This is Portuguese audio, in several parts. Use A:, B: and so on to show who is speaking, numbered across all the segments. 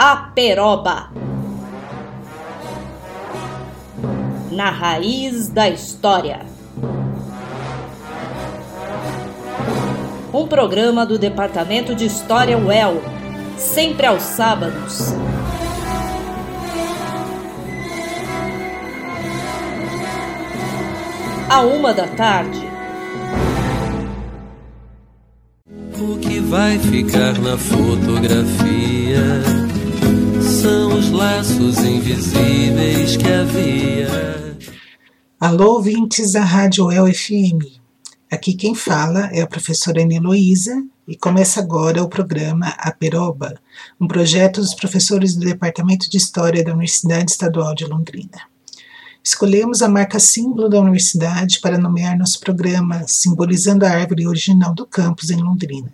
A: Aperoba. Na raiz da história. Um programa do Departamento de História UEL, sempre aos sábados. À uma da tarde.
B: O que vai ficar na fotografia são os laços invisíveis que havia.
C: Alô, ouvintes da Rádio El FM. Aqui quem fala é a professora Ana Heloísa e começa agora o programa Aperoba, um projeto dos professores do Departamento de História da Universidade Estadual de Londrina. Escolhemos a marca símbolo da universidade para nomear nosso programa, simbolizando a árvore original do campus em Londrina.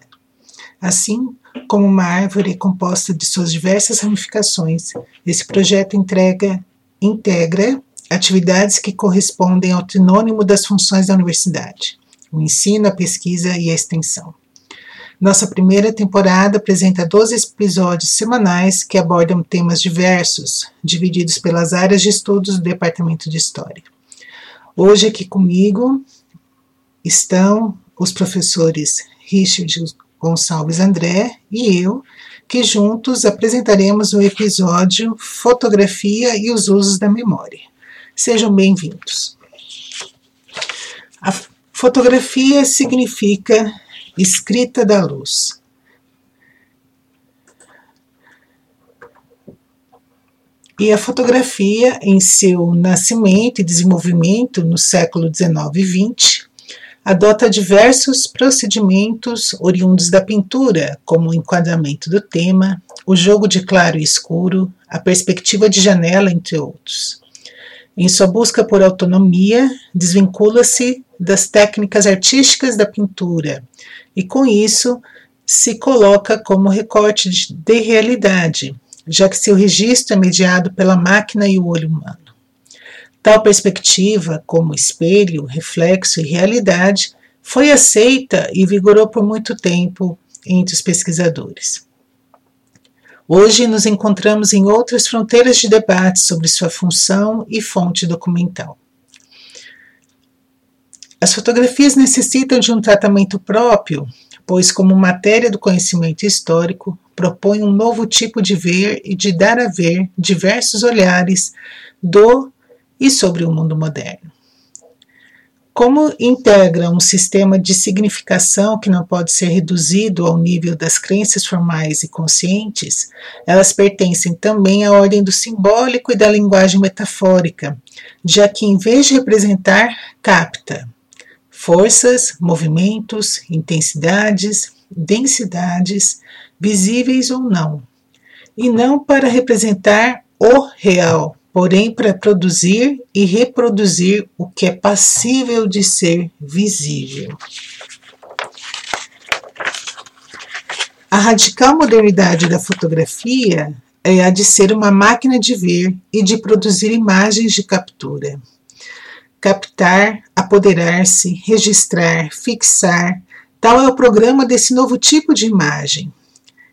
C: Assim como uma árvore composta de suas diversas ramificações, esse projeto entrega, integra atividades que correspondem ao trinônimo das funções da universidade: o ensino, a pesquisa e a extensão. Nossa primeira temporada apresenta 12 episódios semanais que abordam temas diversos, divididos pelas áreas de estudos do Departamento de História. Hoje aqui comigo estão os professores Richard Gonçalves André e eu, que juntos apresentaremos o episódio Fotografia e os Usos da Memória. Sejam bem-vindos. A fotografia significa escrita da luz. E a fotografia, em seu nascimento e desenvolvimento no século XIX e XX, adota diversos procedimentos oriundos da pintura, como o enquadramento do tema, o jogo de claro e escuro, a perspectiva de janela, entre outros. Em sua busca por autonomia, desvincula-se das técnicas artísticas da pintura e, com isso, se coloca como recorte de realidade, já que seu registro é mediado pela máquina e o olho humano. Tal perspectiva, como espelho, reflexo e realidade, foi aceita e vigorou por muito tempo entre os pesquisadores. Hoje nos encontramos em outras fronteiras de debate sobre sua função e fonte documental. As fotografias necessitam de um tratamento próprio, pois, como matéria do conhecimento histórico, propõe um novo tipo de ver e de dar a ver diversos olhares do e sobre o mundo moderno. Como integra um sistema de significação que não pode ser reduzido ao nível das crenças formais e conscientes, elas pertencem também à ordem do simbólico e da linguagem metafórica, já que, em vez de representar, capta forças, movimentos, intensidades, densidades, visíveis ou não, e não para representar o real, porém para produzir e reproduzir o que é passível de ser visível. A radical modernidade da fotografia é a de ser uma máquina de ver e de produzir imagens de captura. Captar, apoderar-se, registrar, fixar, tal é o programa desse novo tipo de imagem.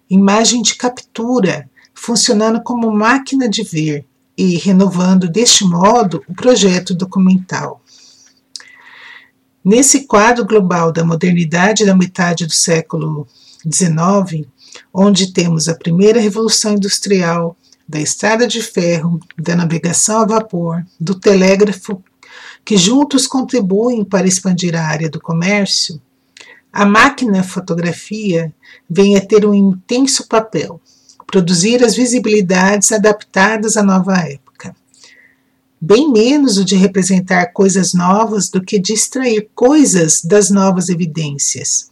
C: Imagem de captura, funcionando como máquina de ver, e renovando deste modo o projeto documental. Nesse quadro global da modernidade da metade do século XIX, onde temos a primeira revolução industrial, da estrada de ferro, da navegação a vapor, do telégrafo, que juntos contribuem para expandir a área do comércio, a máquina fotografia vem a ter um intenso papel produzir as visibilidades adaptadas à nova época. Bem menos o de representar coisas novas do que de extrair coisas das novas evidências.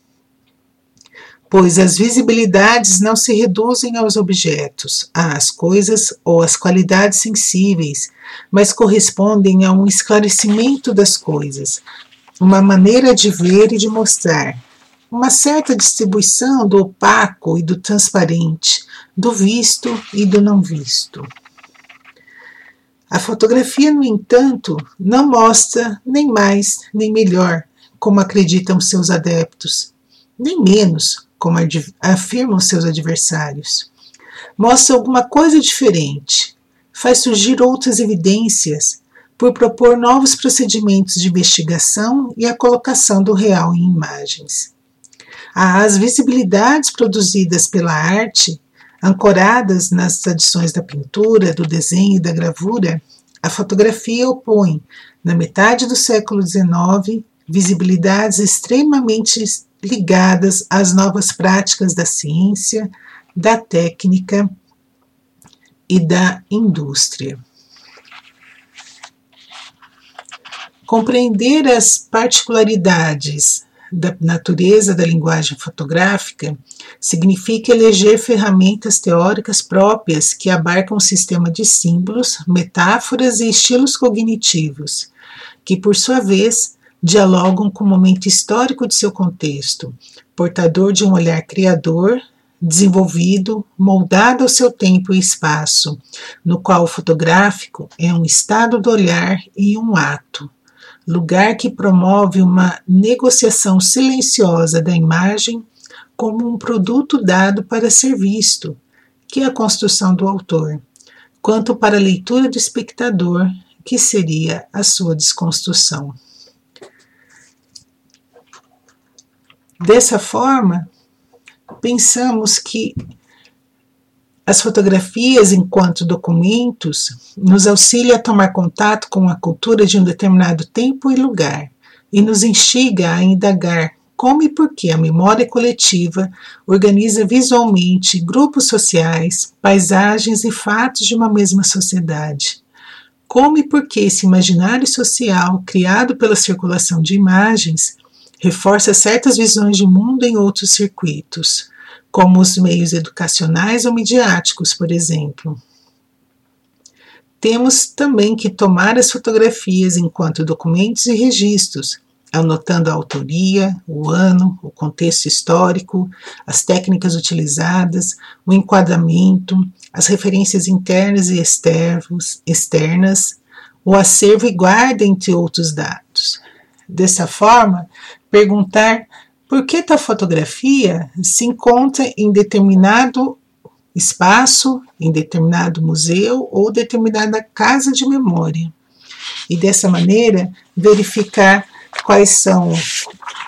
C: Pois as visibilidades não se reduzem aos objetos, às coisas ou às qualidades sensíveis, mas correspondem a um esclarecimento das coisas, uma maneira de ver e de mostrar, uma certa distribuição do opaco e do transparente, do visto e do não visto. A fotografia, no entanto, não mostra nem mais nem melhor, como acreditam seus adeptos, nem menos, como afirmam seus adversários. mostra alguma coisa diferente, faz surgir outras evidências por propor novos procedimentos de investigação e a colocação do real em imagens. As visibilidades produzidas pela arte, ancoradas nas tradições da pintura, do desenho e da gravura, a fotografia opõe, na metade do século XIX, visibilidades extremamente ligadas às novas práticas da ciência, da técnica e da indústria. Compreender as particularidades da natureza da linguagem fotográfica significa eleger ferramentas teóricas próprias que abarcam um sistema de símbolos, metáforas e estilos cognitivos, que, por sua vez, dialogam com o momento histórico de seu contexto, portador de um olhar criador, desenvolvido, moldado ao seu tempo e espaço, no qual o fotográfico é um estado do olhar e um ato, lugar que promove uma negociação silenciosa da imagem como um produto dado para ser visto, que é a construção do autor, quanto para a leitura do espectador, que seria a sua desconstrução. Dessa forma, pensamos que as fotografias, enquanto documentos, nos auxiliam a tomar contato com a cultura de um determinado tempo e lugar e nos instiga a indagar como e por que a memória coletiva organiza visualmente grupos sociais, paisagens e fatos de uma mesma sociedade. Como e por que esse imaginário social, criado pela circulação de imagens, reforça certas visões de mundo em outros circuitos, como os meios educacionais ou midiáticos, por exemplo. Temos também que tomar as fotografias enquanto documentos e registros, anotando a autoria, o ano, o contexto histórico, as técnicas utilizadas, o enquadramento, as referências internas e externos, externas, o acervo e guarda, entre outros dados. Dessa forma, perguntar por que tal fotografia se encontra em determinado espaço, em determinado museu ou determinada casa de memória. E dessa maneira, verificar quais são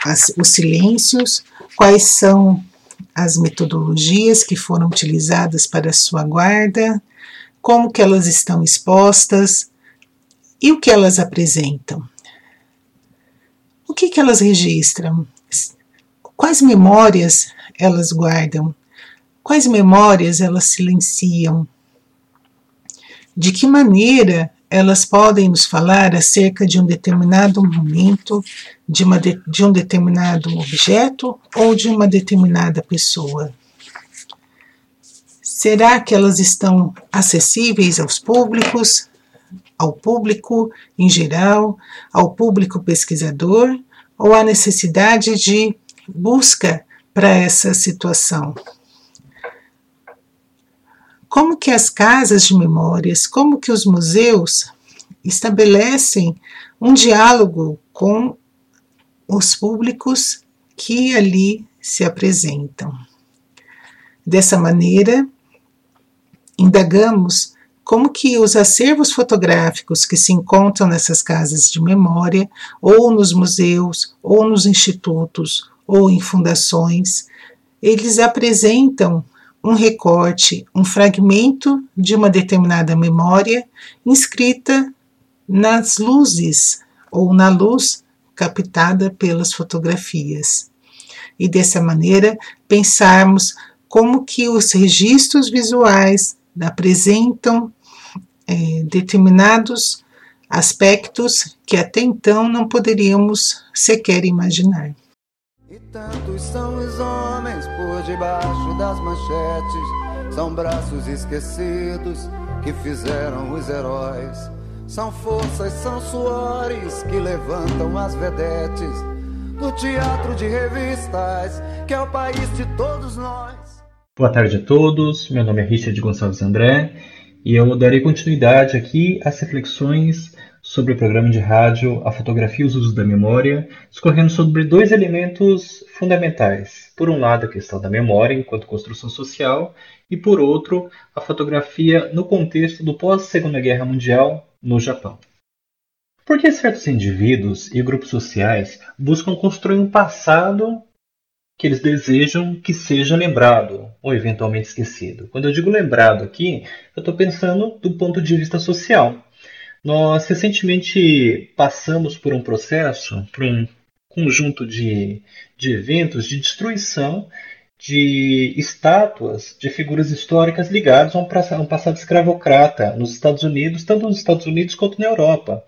C: as, os silêncios, quais são as metodologias que foram utilizadas para sua guarda, como que elas estão expostas e o que elas apresentam. O que, que elas registram? Quais memórias elas guardam? Quais memórias elas silenciam? De que maneira elas podem nos falar acerca de um determinado momento, de, de, de um determinado objeto ou de uma determinada pessoa? Será que elas estão acessíveis aos públicos, ao público em geral, ao público pesquisador, ou há necessidade de busca para essa situação? como que as casas de memórias, como que os museus estabelecem um diálogo com os públicos que ali se apresentam. Dessa maneira, indagamos como que os acervos fotográficos que se encontram nessas casas de memória, ou nos museus, ou nos institutos, ou em fundações, eles apresentam um recorte, um fragmento de uma determinada memória inscrita nas luzes ou na luz captada pelas fotografias. E dessa maneira pensarmos como que os registros visuais apresentam é, determinados aspectos que até então não poderíamos sequer imaginar.
D: E tantos são os homens por debaixo das manchetes, são braços esquecidos que fizeram os heróis. São forças, são suores que levantam as vedetes do teatro de revistas, que é o país de todos nós.
E: Boa tarde a todos, meu nome é Richard Gonçalves André e eu darei continuidade aqui às reflexões sobre o programa de rádio A Fotografia e os Usos da Memória, discorrendo sobre dois elementos fundamentais. Por um lado, a questão da memória enquanto construção social, e por outro, a fotografia no contexto do pós-Segunda Guerra Mundial no Japão. Por que certos indivíduos e grupos sociais buscam construir um passado que eles desejam que seja lembrado ou eventualmente esquecido? Quando eu digo lembrado aqui, eu estou pensando do ponto de vista social. Nós recentemente passamos por um processo, por um conjunto de, de eventos de destruição de estátuas de figuras históricas ligadas a um, passado escravocrata nos Estados Unidos, tanto nos Estados Unidos quanto na Europa.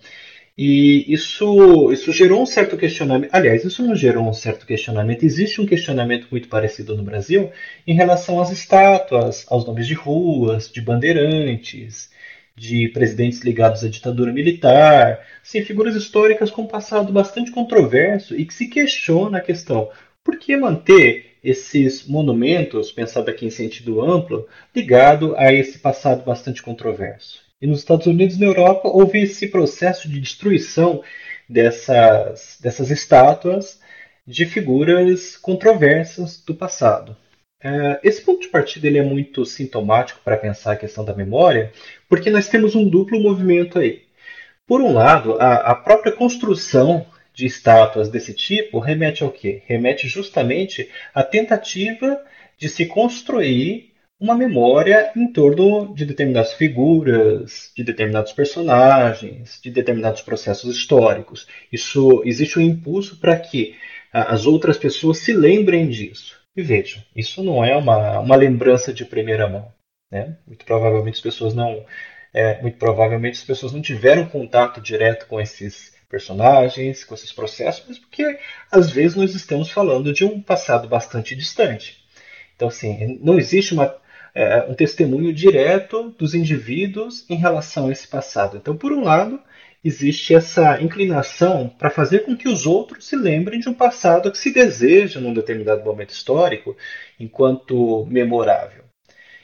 E: E isso, isso gerou um certo questionamento. Aliás, isso não gerou um certo questionamento. Existe um questionamento muito parecido no Brasil em relação às estátuas, aos nomes de ruas, de bandeirantes, de presidentes ligados à ditadura militar, sim, figuras históricas com um passado bastante controverso e que se questiona a questão por que manter esses monumentos, pensado aqui em sentido amplo, ligado a esse passado bastante controverso. E nos Estados Unidos e na Europa houve esse processo de destruição dessas, dessas estátuas de figuras controversas do passado. É, esse ponto de partida ele é muito sintomático para pensar a questão da memória, porque nós temos um duplo movimento aí. Por um lado, a, a própria construção de estátuas desse tipo remete ao quê? Remete justamente à tentativa de se construir uma memória em torno de determinadas figuras, de determinados personagens, de determinados processos históricos. Isso existe um impulso para que as outras pessoas se lembrem disso. E vejam, isso não é uma, uma lembrança de primeira mão. Né? Muito provavelmente as pessoas não, é, muito provavelmente as pessoas não tiveram contato direto com esses personagens, com esses processos, mas porque às vezes nós estamos falando de um passado bastante distante. Então, assim, não existe uma, é, um testemunho direto dos indivíduos em relação a esse passado. Então, por um lado, existe essa inclinação para fazer com que os outros se lembrem de um passado que se deseja num determinado momento histórico enquanto memorável.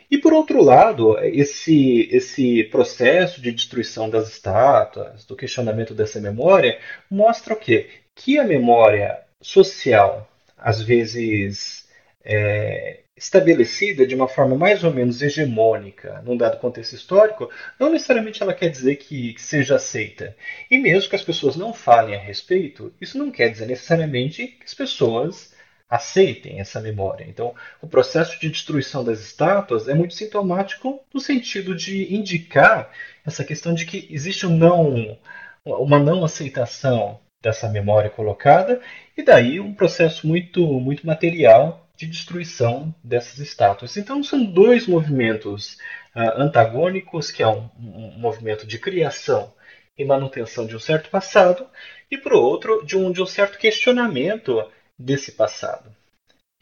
E: E por outro lado, esse, esse processo de destruição das estátuas, do questionamento dessa memória, mostra o quê? Que a memória social, às vezes é, estabelecida de uma forma mais ou menos hegemônica num dado contexto histórico, não necessariamente ela quer dizer que, seja aceita. E mesmo que as pessoas não falem a respeito, isso não quer dizer necessariamente que as pessoas aceitem essa memória. Então, o processo de destruição das estátuas é muito sintomático no sentido de indicar essa questão de que existe um não, uma não aceitação dessa memória colocada e daí um processo muito muito material de destruição dessas estátuas. Então são dois movimentos uh, antagônicos, que é um, um, movimento de criação e manutenção de um certo passado, e por outro, de um, de um certo questionamento desse passado.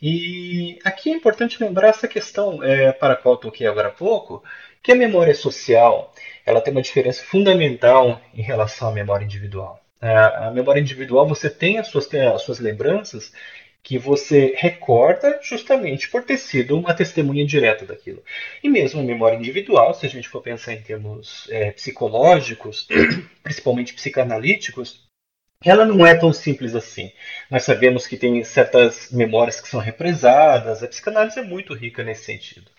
E: E aqui é importante lembrar essa questão é, para a qual eu toquei agora há pouco, que a memória social ela tem uma diferença fundamental em relação à memória individual. A memória individual, você tem as suas, as suas lembranças que você recorda justamente por ter sido uma testemunha direta daquilo. E mesmo a memória individual, se a gente for pensar em termos é, psicológicos, principalmente psicanalíticos, ela não é tão simples assim. Nós sabemos que tem certas memórias que são represadas, a psicanálise é muito rica nesse sentido.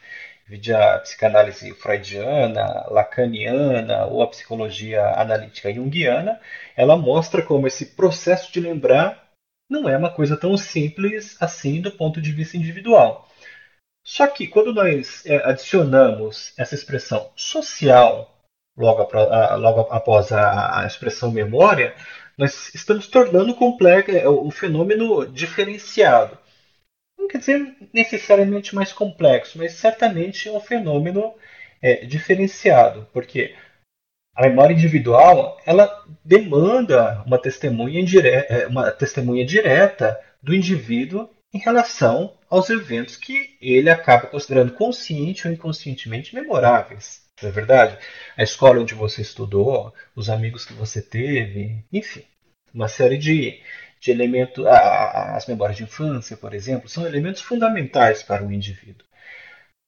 E: Vide a psicanálise freudiana, lacaniana ou a psicologia analítica junguiana, ela mostra como esse processo de lembrar não é uma coisa tão simples assim do ponto de vista individual. Só que quando nós é, adicionamos essa expressão social logo, após a, expressão memória, nós estamos tornando complexo, é, o fenômeno diferenciado. Não quer dizer necessariamente mais complexo, mas certamente é um fenômeno é, diferenciado, porque a memória individual ela demanda uma testemunha, indireta, é, uma testemunha direta do indivíduo em relação aos eventos que ele acaba considerando consciente ou inconscientemente memoráveis. Não é verdade? A escola onde você estudou, os amigos que você teve, enfim, uma série de, de elementos. As memórias de infância, por exemplo, são elementos fundamentais para o indivíduo.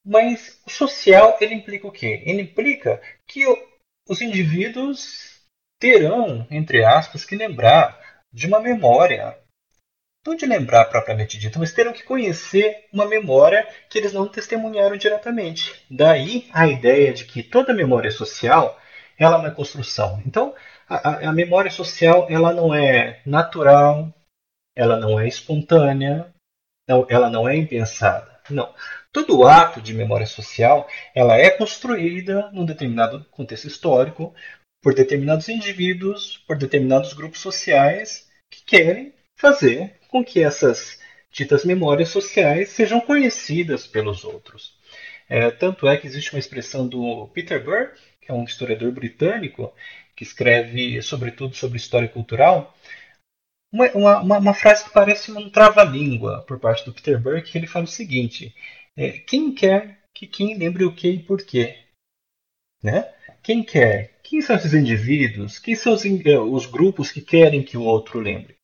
E: Mas o social ele implica o quê? Ele implica que os indivíduos terão, entre aspas, que lembrar de uma memória. Não de lembrar propriamente dito, mas terão que conhecer uma memória que eles não testemunharam diretamente. Daí a ideia de que toda memória social ela é uma construção. Então, a, a memória social ela não é natural, ela não é espontânea, ela não é impensada. Não. Todo ato de memória social ela é construída num determinado contexto histórico por determinados indivíduos, por determinados grupos sociais que querem fazer com que essas ditas memórias sociais sejam conhecidas pelos outros. É, tanto é que existe uma expressão do Peter Burke, que é um historiador britânico, que escreve sobretudo sobre história cultural, uma, uma, uma frase que parece um trava-língua por parte do Peter Burke, que ele fala o seguinte: é, quem quer que quem lembre o que e por quê? Né? Quem quer? Quem são esses indivíduos? Quem são os, eh, os grupos que querem que o outro lembre?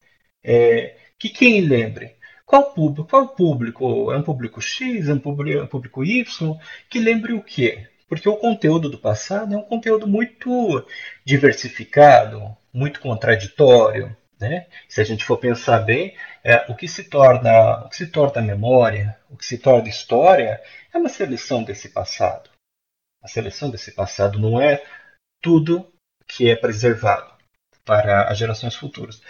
E: É, que quem lembre? Qual público? Qual público? É um público X? É um público, é um público Y? Que lembre o quê? Porque o conteúdo do passado é um conteúdo muito diversificado, muito contraditório. Né? Se a gente for pensar bem, é, o, que se torna, o que se torna memória, o que se torna história, é uma seleção desse passado. A seleção desse passado não é tudo que é preservado para as gerações futuras.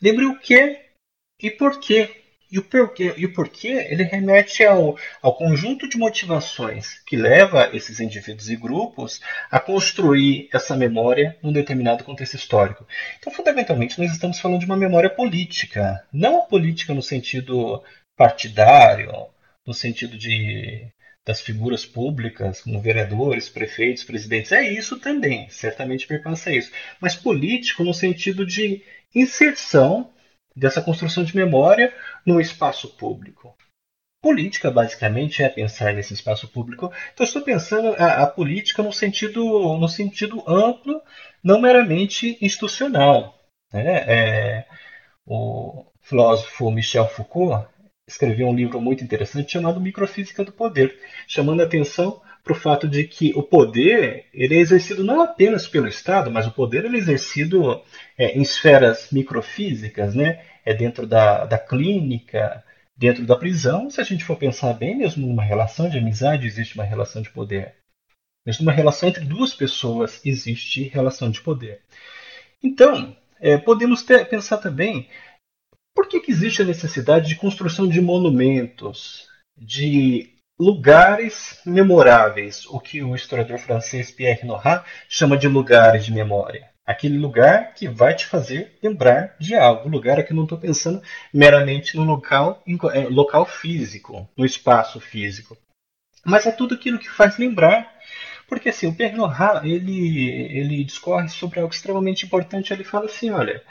E: Lembre o que e por quê. E o porquê, e o porquê ele remete ao, ao conjunto de motivações que leva esses indivíduos e grupos a construir essa memória num determinado contexto histórico. Então, fundamentalmente, nós estamos falando de uma memória política, não política no sentido partidário, no sentido de das figuras públicas, como vereadores, prefeitos, presidentes. É isso também, certamente perpassa isso. Mas político no sentido de inserção dessa construção de memória no espaço público. Política, basicamente, é pensar nesse espaço público. Então, estou pensando a, a política no sentido, no sentido amplo, não meramente institucional. Né? É, o filósofo Michel Foucault escreveu um livro muito interessante chamado Microfísica do Poder, chamando a atenção para o fato de que o poder ele é exercido não apenas pelo Estado, mas o poder ele é exercido é, em esferas microfísicas, né? é dentro da, da clínica, dentro da prisão. Se a gente for pensar bem, mesmo numa relação de amizade existe uma relação de poder. Mesmo numa relação entre duas pessoas existe relação de poder. Então, é, podemos ter, pensar também por que, que existe a necessidade de construção de monumentos, de lugares memoráveis, o que o historiador francês Pierre Nora chama de lugares de memória. Aquele lugar que vai te fazer lembrar de algo. Lugar aqui não estou pensando meramente no local, é, local físico, no espaço físico. Mas é tudo aquilo que faz lembrar. Porque assim, o Pierre Nora, ele, ele discorre sobre algo extremamente importante. Ele fala assim, olha,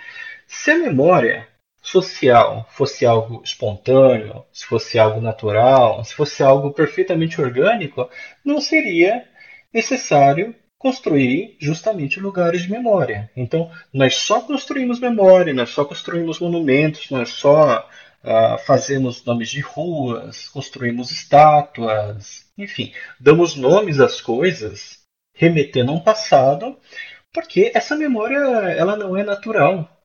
E: se a memória social fosse algo espontâneo, se fosse algo natural, se fosse algo perfeitamente orgânico, não seria necessário construir justamente lugares de memória. Então, nós só construímos memória, nós só construímos monumentos, nós só uh, fazemos nomes de ruas, construímos estátuas, enfim, damos nomes às coisas, remetendo a um passado, porque essa memória ela não é natural.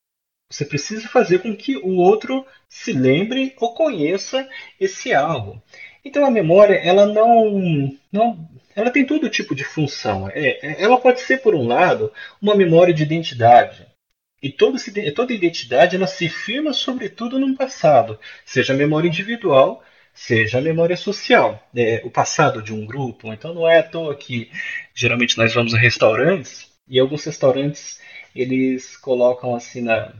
E: Você precisa fazer com que o outro se lembre ou conheça esse algo. Então a memória ela não, não ela tem todo tipo de função. É, é ela pode ser por um lado uma memória de identidade. E toda, toda identidade ela se firma sobretudo num passado, seja a memória individual, seja a memória social, é, o passado de um grupo. Então não é à toa que geralmente nós vamos a restaurantes e alguns restaurantes eles colocam assim na,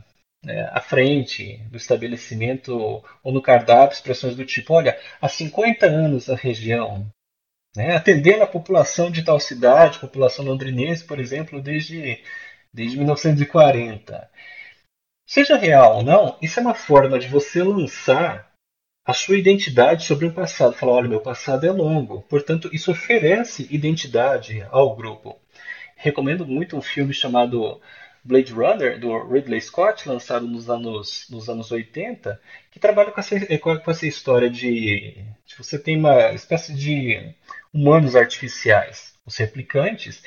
E: né, à frente do estabelecimento ou no cardápio expressões do tipo: olha, há 50 anos a região, né, atendendo a população de tal cidade, população londrinense, por exemplo, desde, desde 1940. Seja real ou não, isso é uma forma de você lançar a sua identidade sobre um passado. Falar, olha, meu passado é longo. Portanto, isso oferece identidade ao grupo. Recomendo muito um filme chamado Blade Runner, do Ridley Scott, lançado nos anos, nos anos 80, que trabalha com essa, com essa história de, de você tem uma espécie de humanos artificiais, os replicantes,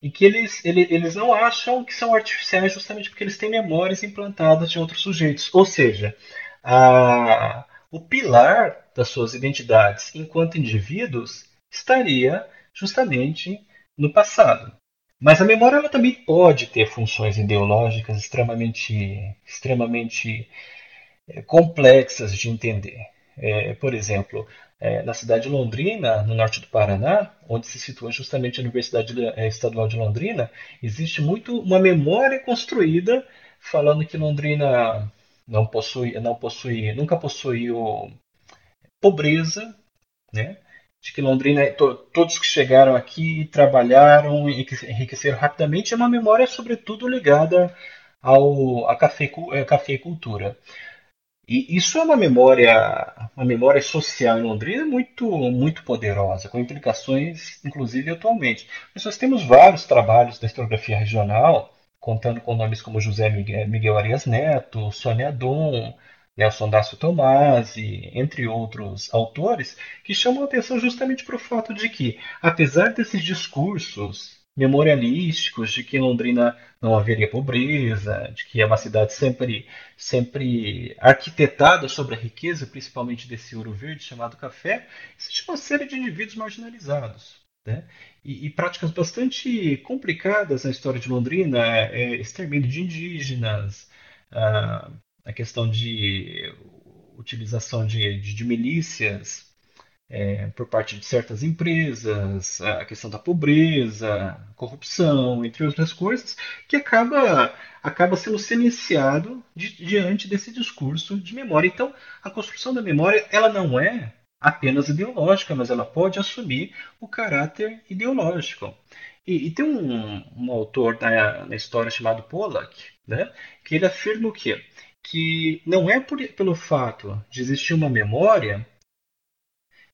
E: e que eles, ele, eles não acham que são artificiais justamente porque eles têm memórias implantadas de outros sujeitos. Ou seja, a, o pilar das suas identidades enquanto indivíduos estaria justamente no passado. Mas a memória ela também pode ter funções ideológicas extremamente, extremamente é, complexas de entender. É, por exemplo, é, na cidade de Londrina, no norte do Paraná, onde se situa justamente a Universidade é, Estadual de Londrina, existe muito uma memória construída falando que Londrina não possui, não possui, nunca possuiu pobreza, né? De que Londrina, to, todos que chegaram aqui trabalharam e enriqueceram rapidamente, é uma memória sobretudo ligada ao a cafeicultura. E isso é uma memória, uma memória social em Londrina muito, muito poderosa, com implicações, inclusive, atualmente. Nós temos vários trabalhos da historiografia regional, contando com nomes como José Miguel, Miguel Arias Neto, Sônia Dom, Nelson Dácio Tomasi, entre outros autores, que chamam a atenção justamente para o fato de que, apesar desses discursos memorialísticos de que Londrina não haveria pobreza, de que é uma cidade sempre, sempre arquitetada sobre a riqueza, principalmente desse ouro verde chamado café, existe uma série de indivíduos marginalizados. Né? E, e, práticas bastante complicadas na história de Londrina, é, extermínio de indígenas, a, a questão de utilização de, de, de milícias é, por parte de certas empresas, a questão da pobreza, corrupção, entre outras coisas, que acaba, acaba sendo silenciado di, diante desse discurso de memória. Então, a construção da memória ela não é apenas ideológica, mas ela pode assumir o caráter ideológico. E, e tem um, um autor na, na, história chamado Pollack, né, que ele afirma o quê? Que não é por, pelo fato de existir uma memória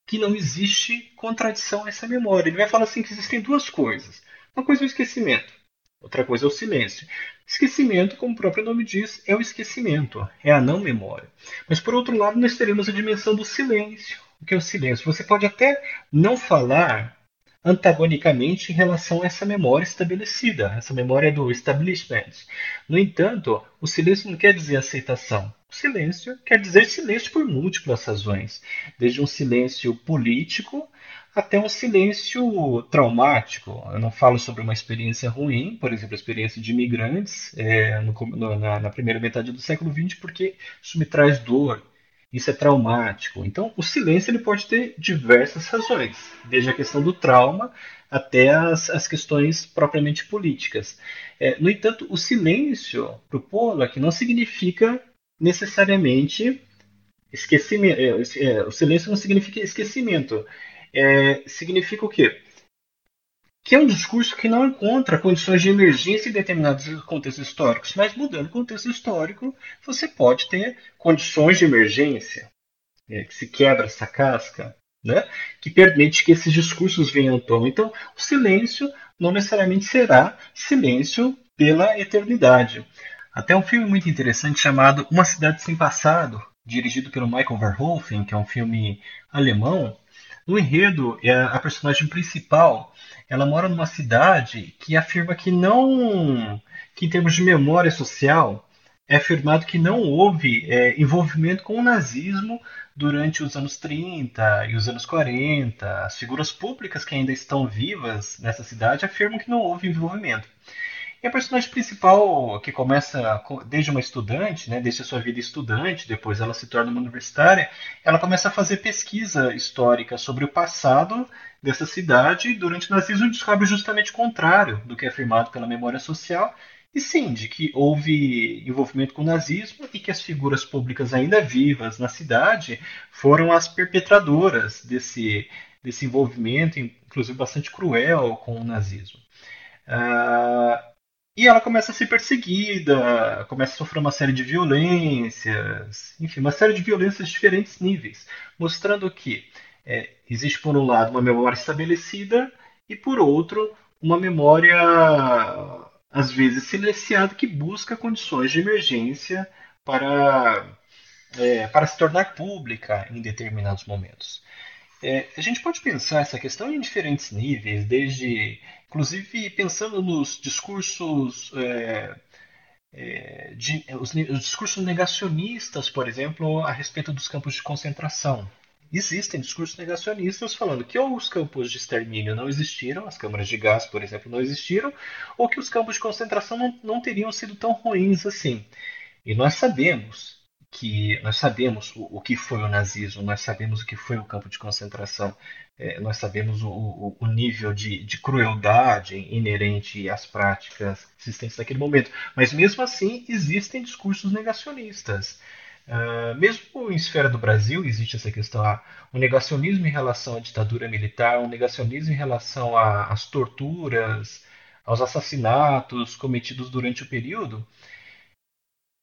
E: que não existe contradição a essa memória. Ele vai falar assim que existem duas coisas. Uma coisa é o esquecimento, outra coisa é o silêncio. Esquecimento, como o próprio nome diz, é o esquecimento, é a não memória. Mas por outro lado, nós teremos a dimensão do silêncio. O que é o silêncio? Você pode até não falar antagonicamente em relação a essa memória estabelecida, essa memória do establishment. No entanto, o silêncio não quer dizer aceitação. O silêncio quer dizer silêncio por múltiplas razões, desde um silêncio político até um silêncio traumático. Eu não falo sobre uma experiência ruim, por exemplo, a experiência de imigrantes é, no, na, na primeira metade do século XX, porque isso me traz dor, isso é traumático. Então, o silêncio ele pode ter diversas razões, desde a questão do trauma até as, as questões propriamente políticas. É, no entanto, o silêncio para o Pollack não significa necessariamente esquecimento. É, é, o silêncio não significa esquecimento. É, significa o quê? Que é um discurso que não encontra condições de emergência em determinados contextos históricos, mas mudando o contexto histórico, você pode ter condições de emergência, é, que se quebra essa casca, né, que permite que esses discursos venham à tona. Então, o silêncio não necessariamente será silêncio pela eternidade. Até um filme muito interessante chamado Uma Cidade Sem Passado, dirigido pelo Michael Verhoeven, que é um filme alemão. No enredo, é a personagem principal ela mora numa cidade que afirma que não, que em termos de memória social, é afirmado que não houve é, envolvimento com o nazismo durante os anos 30 e os anos 40. As figuras públicas que ainda estão vivas nessa cidade afirmam que não houve envolvimento. E a personagem principal, que começa desde uma estudante, né, desde a sua vida estudante, depois ela se torna uma universitária, ela começa a fazer pesquisa histórica sobre o passado dessa cidade. Durante o nazismo descobre justamente o contrário do que é afirmado pela memória social. E sim, de que houve envolvimento com o nazismo e que as figuras públicas ainda vivas na cidade foram as perpetradoras desse, desse envolvimento, inclusive bastante cruel, com o nazismo. Uh, e ela começa a ser perseguida, começa a sofrer uma série de violências, enfim, uma série de violências de diferentes níveis, mostrando que é, existe, por um lado, uma memória estabelecida e, por outro, uma memória, às vezes, silenciada que busca condições de emergência para, é, para se tornar pública em determinados momentos. É, a gente pode pensar essa questão em diferentes níveis, desde, inclusive, pensando nos discursos, é, é, de, os, os discursos negacionistas, por exemplo, a respeito dos campos de concentração. Existem discursos negacionistas falando que ou os campos de extermínio não existiram, as câmaras de gás, por exemplo, não existiram, ou que os campos de concentração não, não teriam sido tão ruins assim. E nós sabemos que nós sabemos o, o, que foi o nazismo, nós sabemos o que foi o campo de concentração, é, nós sabemos o, o, o nível de, de, crueldade inerente às práticas existentes naquele momento. Mas mesmo assim existem discursos negacionistas. Uh, mesmo em esfera do Brasil existe essa questão, ah, o negacionismo em relação à ditadura militar, o negacionismo em relação às torturas, aos assassinatos cometidos durante o período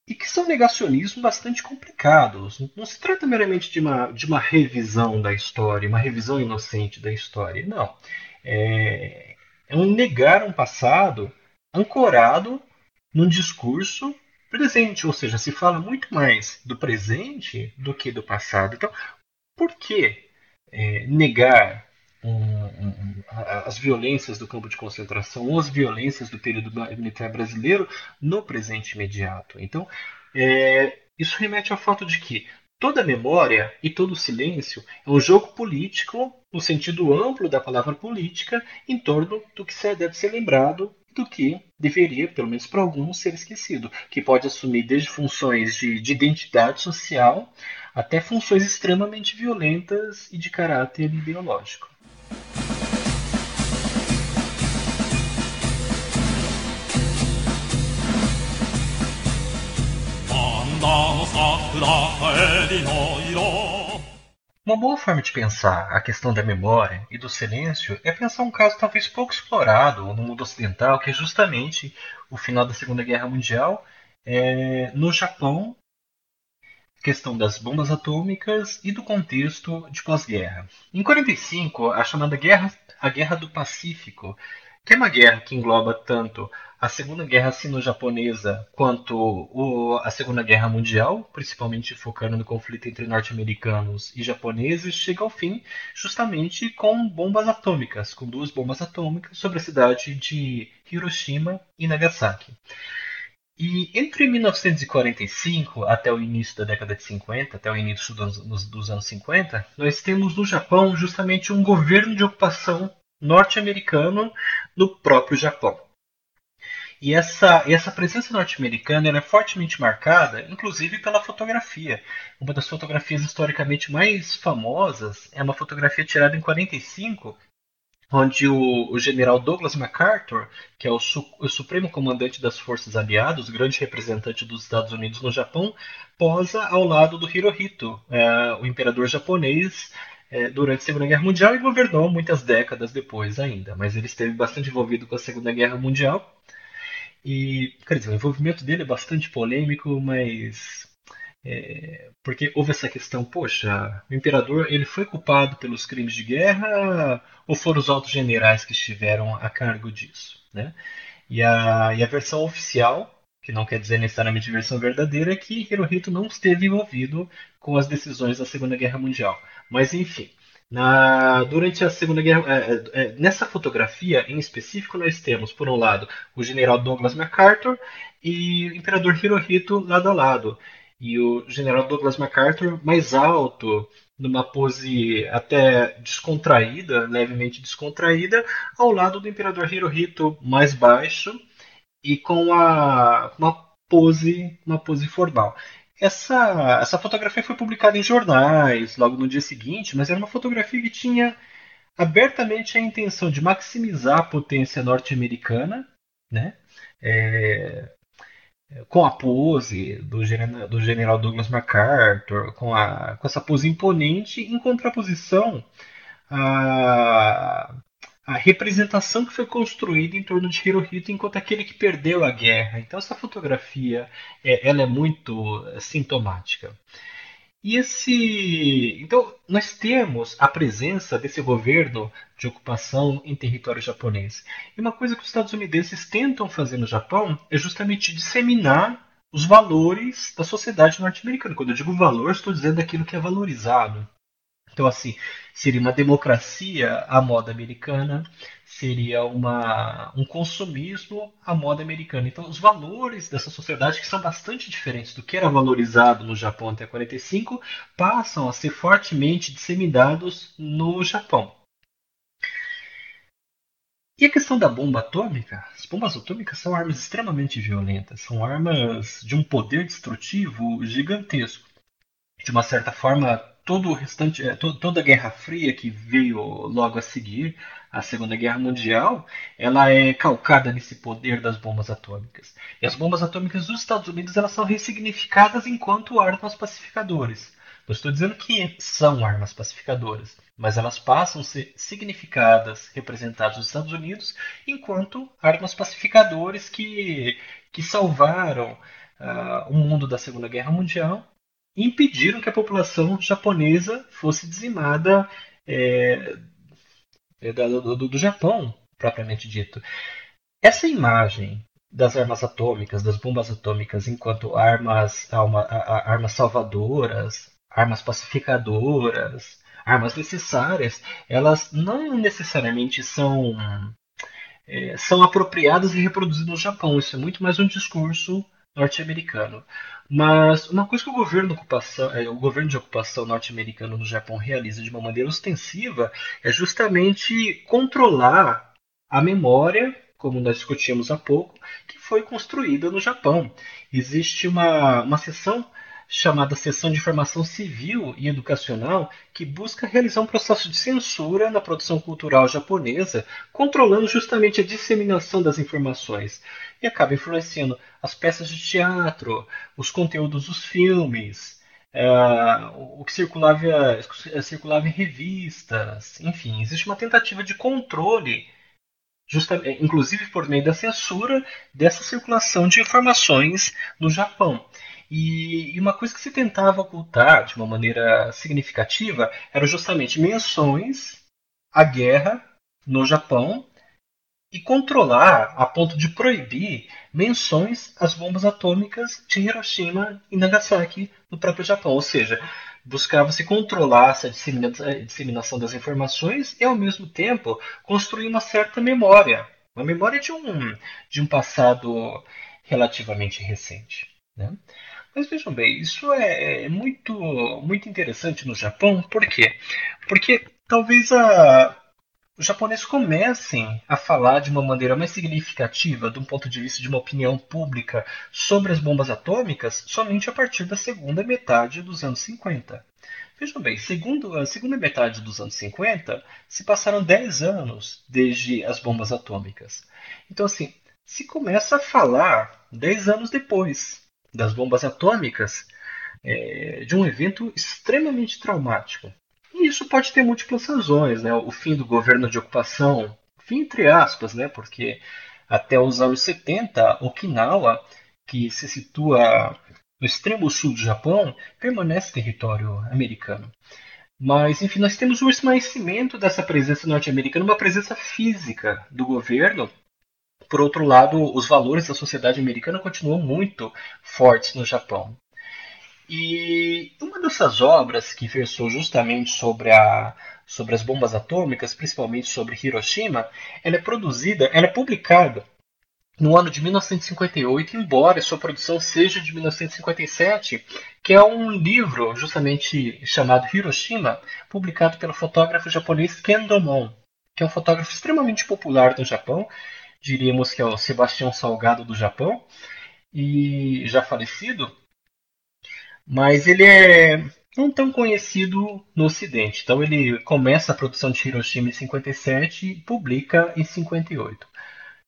E: e que são negacionismos bastante complicados. Não se trata meramente de uma, de uma revisão da história, uma revisão inocente da história. Não. É, é um negar um passado ancorado num discurso presente, ou seja, se fala muito mais do presente do que do passado. Então, por que é, negar as violências do campo de concentração ou as violências do período militar brasileiro no presente imediato. Então, é, isso remete ao fato de que toda memória e todo silêncio é um jogo político, no sentido amplo da palavra política, em torno do que deve ser lembrado do que deveria, pelo menos para alguns, ser esquecido, que pode assumir desde funções de, de identidade social até funções extremamente violentas e de caráter ideológico. Uma boa forma de pensar a questão da memória e do silêncio é pensar um caso talvez pouco explorado no mundo ocidental, que é justamente o final da Segunda Guerra Mundial é, no Japão, questão das bombas atômicas e do contexto de pós-guerra. Em 45, a chamada guerra, a Guerra do Pacífico, que é uma guerra que engloba tanto a Segunda Guerra Sino-Japonesa quanto o, a Segunda Guerra Mundial, principalmente focando no conflito entre norte-americanos e japoneses, chega ao fim justamente com bombas atômicas, com duas bombas atômicas sobre a cidade de Hiroshima e Nagasaki. E entre 1945 até o início da década de 50, até o início dos, dos anos 50, nós temos no Japão justamente um governo de ocupação norte-americano no próprio Japão. E essa, essa presença norte-americana é fortemente marcada, inclusive pela fotografia. Uma das fotografias historicamente mais famosas é uma fotografia tirada em 45, onde o, o general Douglas MacArthur, que é o, su, o, supremo comandante das forças aliadas, grande representante dos Estados Unidos no Japão, posa ao lado do Hirohito, é, o imperador japonês é, durante a Segunda Guerra Mundial e governou muitas décadas depois ainda. Mas ele esteve bastante envolvido com a Segunda Guerra Mundial. E, quer dizer, o envolvimento dele é bastante polêmico, mas é, porque houve essa questão, poxa, o imperador ele foi culpado pelos crimes de guerra ou foram os altos generais que estiveram a cargo disso, né? E a, e a versão oficial, que não quer dizer necessariamente versão verdadeira, é que Hirohito não esteve envolvido com as decisões da Segunda Guerra Mundial. Mas enfim, na, durante a Segunda Guerra, é, é, é, nessa fotografia em específico, nós temos, por um lado, o general Douglas MacArthur e o imperador Hirohito lado a lado. E o general Douglas MacArthur mais alto, numa pose até descontraída, levemente descontraída, ao lado do imperador Hirohito mais baixo e com a, uma pose, uma pose formal. Essa, essa fotografia foi publicada em jornais logo no dia seguinte, mas era uma fotografia que tinha abertamente a intenção de maximizar a potência norte-americana, né? É, com a pose do, general, do general Douglas MacArthur, com, a, com essa pose imponente, em contraposição a, a representação que foi construída em torno de Hirohito enquanto aquele que perdeu a guerra. Então essa fotografia é, ela é muito é, sintomática. E esse, então nós temos a presença desse governo de ocupação em território japonês. E uma coisa que os estadunidenses tentam fazer no Japão é justamente disseminar os valores da sociedade norte-americana. Quando eu digo valor, estou dizendo aquilo que é valorizado Então, assim, seria uma democracia à moda americana, seria uma, um consumismo à moda americana. Então, os valores dessa sociedade, que são bastante diferentes do que era valorizado no Japão até 45, passam a ser fortemente disseminados no Japão. E a questão da bomba atômica? As bombas atômicas são armas extremamente violentas, são armas de um poder destrutivo gigantesco. De uma certa forma, todo o restante, é, toda a Guerra Fria que veio logo a seguir, a Segunda Guerra Mundial, ela é calcada nesse poder das bombas atômicas. E as bombas atômicas dos Estados Unidos elas são ressignificadas enquanto armas pacificadoras. Não estou dizendo que são armas pacificadoras, mas elas passam a ser significadas, representadas nos Estados Unidos, enquanto armas pacificadoras que, que salvaram uh, o mundo da Segunda Guerra Mundial impediram que a população japonesa fosse dizimada é, é do, do, do Japão, propriamente dito. Essa imagem das armas atômicas, das bombas atômicas, enquanto armas, armas salvadoras, armas pacificadoras, armas necessárias, elas não necessariamente são é, são apropriadas e reproduzidas no Japão. Isso é muito mais um discurso norte-americano. Mas uma coisa que o governo, ocupação, é, o governo de ocupação norte-americano no Japão realiza de uma maneira ostensiva é justamente controlar a memória, como nós discutimos há pouco, que foi construída no Japão. Existe uma, uma seção chamada Seção de Informação Civil e Educacional, que busca realizar um processo de censura na produção cultural japonesa, controlando justamente a disseminação das informações, e acaba influenciando as peças de teatro, os conteúdos dos filmes, é, o que circulava, circulava em revistas, enfim, existe uma tentativa de controle Justamente, inclusive por meio da censura dessa circulação de informações no Japão. E, e, uma coisa que se tentava ocultar de uma maneira significativa eram justamente menções à guerra no Japão e controlar a ponto de proibir menções às bombas atômicas de Hiroshima e Nagasaki no próprio Japão. Ou seja, buscava-se controlar essa disseminação das informações e, ao mesmo tempo, construir uma certa memória uma memória de um, de um passado relativamente recente. Né? Mas vejam bem, isso é, é muito, muito interessante no Japão, por quê? Porque talvez a, os japoneses comecem a falar de uma maneira mais significativa, de um ponto de vista de uma opinião pública, sobre as bombas atômicas somente a partir da segunda metade dos anos 50. Vejam bem, segundo a segunda metade dos anos 50, se passaram 10 anos desde as bombas atômicas. Então, assim, se começa a falar 10 anos depois das bombas atômicas é, de um evento extremamente traumático. E isso pode ter múltiplas razões, né? O fim do governo de ocupação, fim entre aspas, né? Porque até os anos 70, Okinawa, que se situa no extremo sul do Japão, permanece território americano. Mas, enfim, nós temos o esmaecimento dessa presença norte-americana, uma presença física do governo por outro lado, os valores da sociedade americana continuam muito fortes no Japão. E uma dessas obras que versou justamente sobre, a, sobre as bombas atômicas, principalmente sobre Hiroshima, ela é produzida, ela é publicada no ano de 1958, embora sua produção seja de 1957, que é um livro justamente chamado Hiroshima, publicado pelo fotógrafo japonês Ken Domon, que é um fotógrafo extremamente popular no Japão diríamos que é o Sebastião Salgado do Japão, e já falecido, mas ele é não tão conhecido no Ocidente. Então ele começa a produção de Hiroshima em 57 e publica em 58.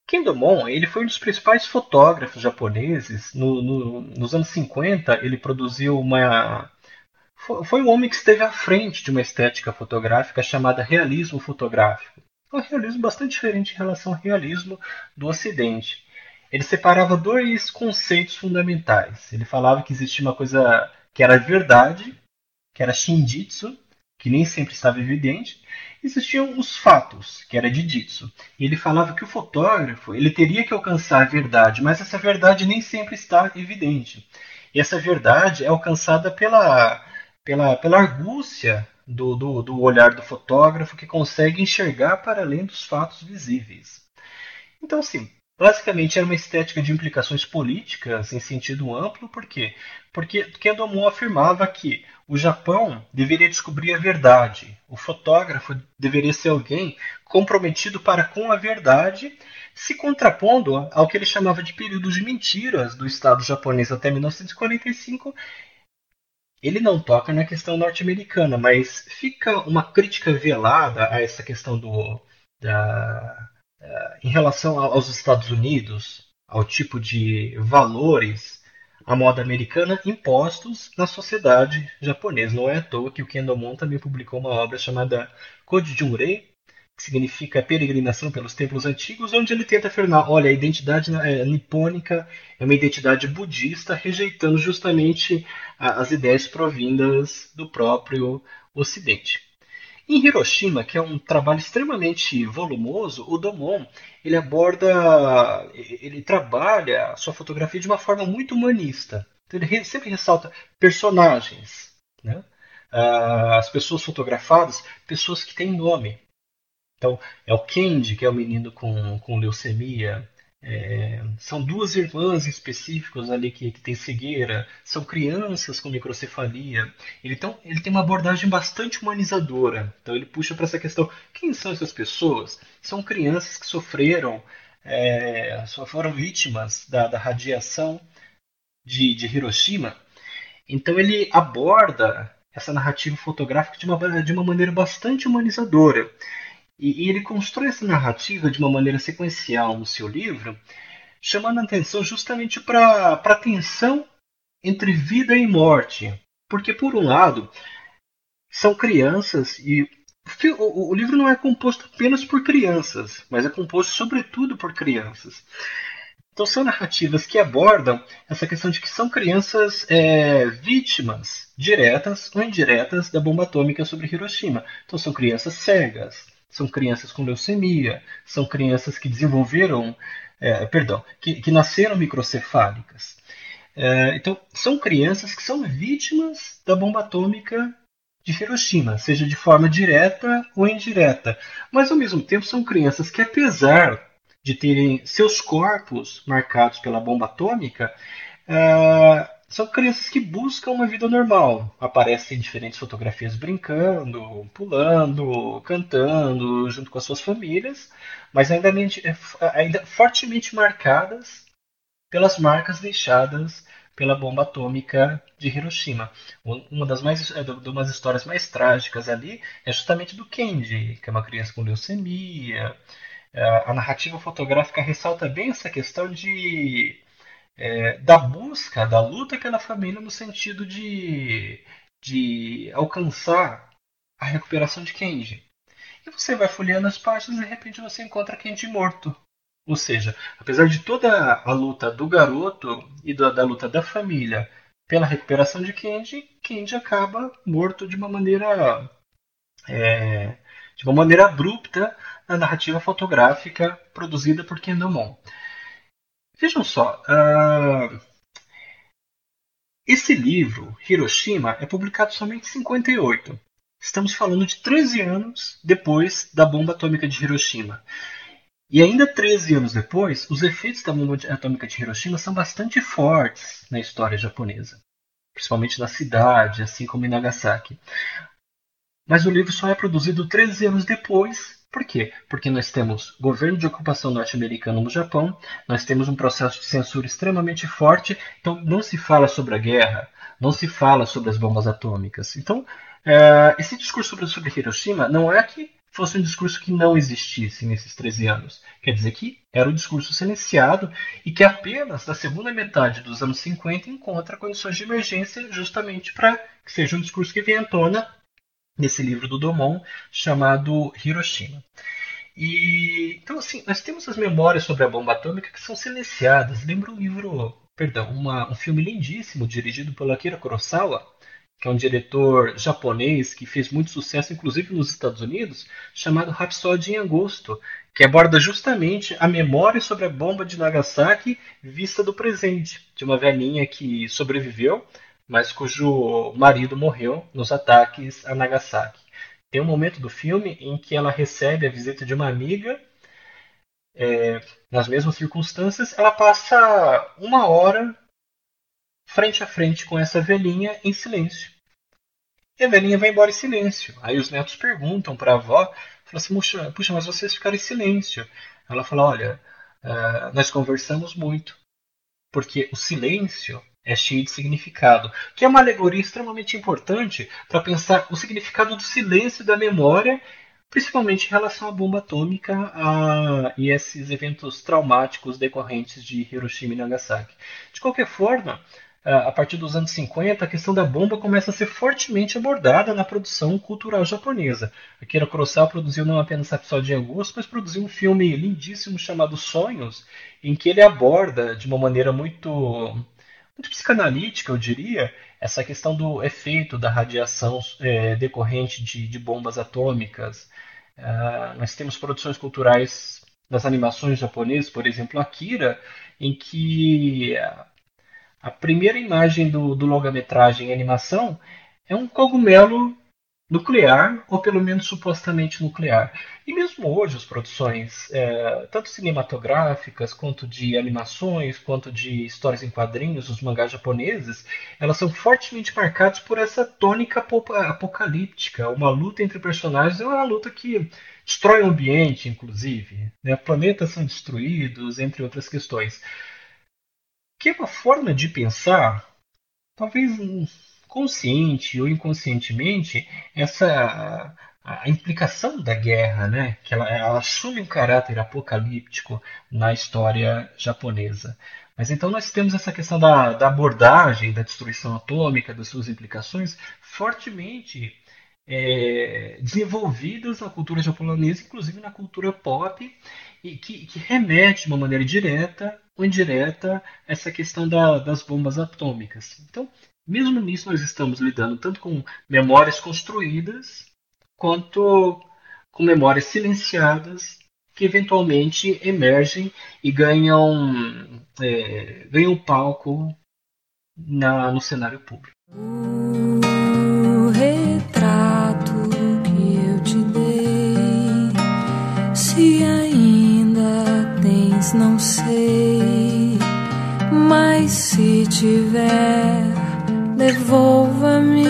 E: Kendomon ele foi um dos principais fotógrafos japoneses. No, no, nos anos 50 ele produziu uma foi um homem que esteve à frente de uma estética fotográfica chamada realismo fotográfico um realismo bastante diferente em relação ao realismo do Ocidente. Ele separava dois conceitos fundamentais. Ele falava que existia uma coisa que era verdade, que era shinjitsu, que nem sempre estava evidente, existiam os fatos, que era jitsu. E ele falava que o fotógrafo ele teria que alcançar a verdade, mas essa verdade nem sempre está evidente. E essa verdade é alcançada pela, pela, pela argúcia do, do, do olhar do fotógrafo que consegue enxergar para além dos fatos visíveis. Então, sim, basicamente era uma estética de implicações políticas em sentido amplo, por quê? Porque Kendomon afirmava que o Japão deveria descobrir a verdade, o fotógrafo deveria ser alguém comprometido para com a verdade, se contrapondo ao que ele chamava de período de mentiras do Estado japonês até 1945 ele não toca na questão norte-americana, mas fica uma crítica velada a essa questão do da, em relação aos Estados Unidos, ao tipo de valores à moda americana impostos na sociedade japonesa. Não é à toa que o Kendo Mon também publicou uma obra chamada Code Junrei, que significa peregrinação pelos templos antigos, onde ele tenta afirmar, olha, a identidade é, nipônica é uma identidade budista, rejeitando justamente as ideias provindas do próprio Ocidente. Em Hiroshima, que é um trabalho extremamente volumoso, o Domon ele aborda, ele trabalha a sua fotografia de uma forma muito humanista. Então, ele sempre ressalta personagens, né? Ah, as pessoas fotografadas, pessoas que têm nome, então, é o Kendi, que é o menino com, com leucemia. É, são duas irmãs específicas ali que, que têm cegueira. São crianças com microcefalia. Ele, então, ele tem uma abordagem bastante humanizadora. Então, ele puxa para essa questão: quem são essas pessoas? São crianças que sofreram, é, foram vítimas da, da radiação de, de Hiroshima. Então, ele aborda essa narrativa fotográfica de uma, de uma maneira bastante humanizadora. E, e ele constrói essa narrativa de uma maneira sequencial no seu livro, chamando a atenção justamente para a tensão entre vida e morte. Porque, por um lado, são crianças e o, livro não é composto apenas por crianças, mas é composto sobretudo por crianças. Então são narrativas que abordam essa questão de que são crianças é, vítimas diretas ou indiretas da bomba atômica sobre Hiroshima. Então são crianças cegas, são crianças com leucemia, são crianças que desenvolveram, é, perdão, que, que, nasceram microcefálicas. É, então, são crianças que são vítimas da bomba atômica de Hiroshima, seja de forma direta ou indireta. Mas, ao mesmo tempo, são crianças que, apesar de terem seus corpos marcados pela bomba atômica, é, são crianças que buscam uma vida normal. Aparecem em diferentes fotografias brincando, pulando, cantando, junto com as suas famílias, mas ainda, ainda fortemente marcadas pelas marcas deixadas pela bomba atômica de Hiroshima. Uma das mais, umas histórias mais trágicas ali é justamente do Kenji, que é uma criança com leucemia. É, a narrativa fotográfica ressalta bem essa questão de é, da busca, da luta pela família no sentido de, de alcançar a recuperação de Kenji. E você vai folheando as páginas e de repente você encontra Kenji morto. Ou seja, apesar de toda a luta do garoto e da, da luta da família pela recuperação de Kenji, Kenji acaba morto de uma maneira é, de uma maneira abrupta na narrativa fotográfica produzida por Kendomon. Vejam só, uh, esse livro, Hiroshima, é publicado somente em 58. Estamos falando de 13 anos depois da bomba atômica de Hiroshima. E ainda 13 anos depois, os efeitos da bomba atômica de Hiroshima são bastante fortes na história japonesa, principalmente na cidade, assim como em Nagasaki. Mas o livro só é produzido 13 anos depois por quê? Porque nós temos governo de ocupação norte-americano no Japão, nós temos um processo de censura extremamente forte, então não se fala sobre a guerra, não se fala sobre as bombas atômicas. Então, é, esse discurso sobre, sobre Hiroshima não é que fosse um discurso que não existisse nesses 13 anos. Quer dizer que era um discurso silenciado e que apenas na segunda metade dos anos 50 encontra condições de emergência justamente para que seja um discurso que venha à tona nesse livro do Domon chamado Hiroshima. E então assim, nós temos as memórias sobre a bomba atômica que são silenciadas. Lembra um livro, perdão, uma, um filme lindíssimo dirigido pelo Akira Kurosawa, que é um diretor japonês que fez muito sucesso, inclusive nos Estados Unidos, chamado Rhapsody em Agosto, que aborda justamente a memória sobre a bomba de Nagasaki vista do presente, de uma velhinha que sobreviveu mas cujo marido morreu nos ataques a Nagasaki. Tem um momento do filme em que ela recebe a visita de uma amiga, é, nas mesmas circunstâncias, ela passa uma hora frente a frente com essa velhinha em silêncio. E a velhinha vai embora em silêncio. Aí os netos perguntam para a avó, assim, puxa, mas vocês ficaram em silêncio. Ela fala, olha, uh, nós conversamos muito, porque o silêncio é cheio de significado, que é uma alegoria extremamente importante para pensar o significado do silêncio da memória, principalmente em relação à bomba atômica a, e esses eventos traumáticos decorrentes de Hiroshima e Nagasaki. De qualquer forma, a partir dos anos 50, a questão da bomba começa a ser fortemente abordada na produção cultural japonesa. Akira Kurosawa produziu não apenas Episódio de Agosto, mas produziu um filme lindíssimo chamado Sonhos, em que ele aborda de uma maneira muito, muito psicanalítica, eu diria, essa questão do efeito da radiação é, decorrente de, de, bombas atômicas. Uh, nós temos produções culturais das animações japonesas, por exemplo, Akira, em que a primeira imagem do, do longa-metragem em animação é um cogumelo nuclear, ou pelo menos supostamente nuclear. E mesmo hoje as produções, é, tanto cinematográficas, quanto de animações, quanto de histórias em quadrinhos, os mangás japoneses, elas são fortemente marcadas por essa tônica apocalíptica. Uma luta entre personagens é uma luta que destrói o ambiente, inclusive. Né? Planetas são destruídos, entre outras questões que é uma forma de pensar, talvez consciente ou inconscientemente, essa a implicação da guerra, né? que ela, ela, assume um caráter apocalíptico na história japonesa. Mas então nós temos essa questão da, da abordagem da destruição atômica, das suas implicações, fortemente é, desenvolvidas na cultura japonesa, inclusive na cultura pop, e que, que remete de uma maneira direta ou indireta essa questão da, das bombas atômicas. Então, mesmo nisso, nós estamos lidando tanto com memórias construídas quanto com memórias silenciadas que eventualmente emergem e ganham, é, ganham palco na, no cenário público.
F: O retrato que eu te dei, se ainda tens, não sei, mas se tiver, devolva-me.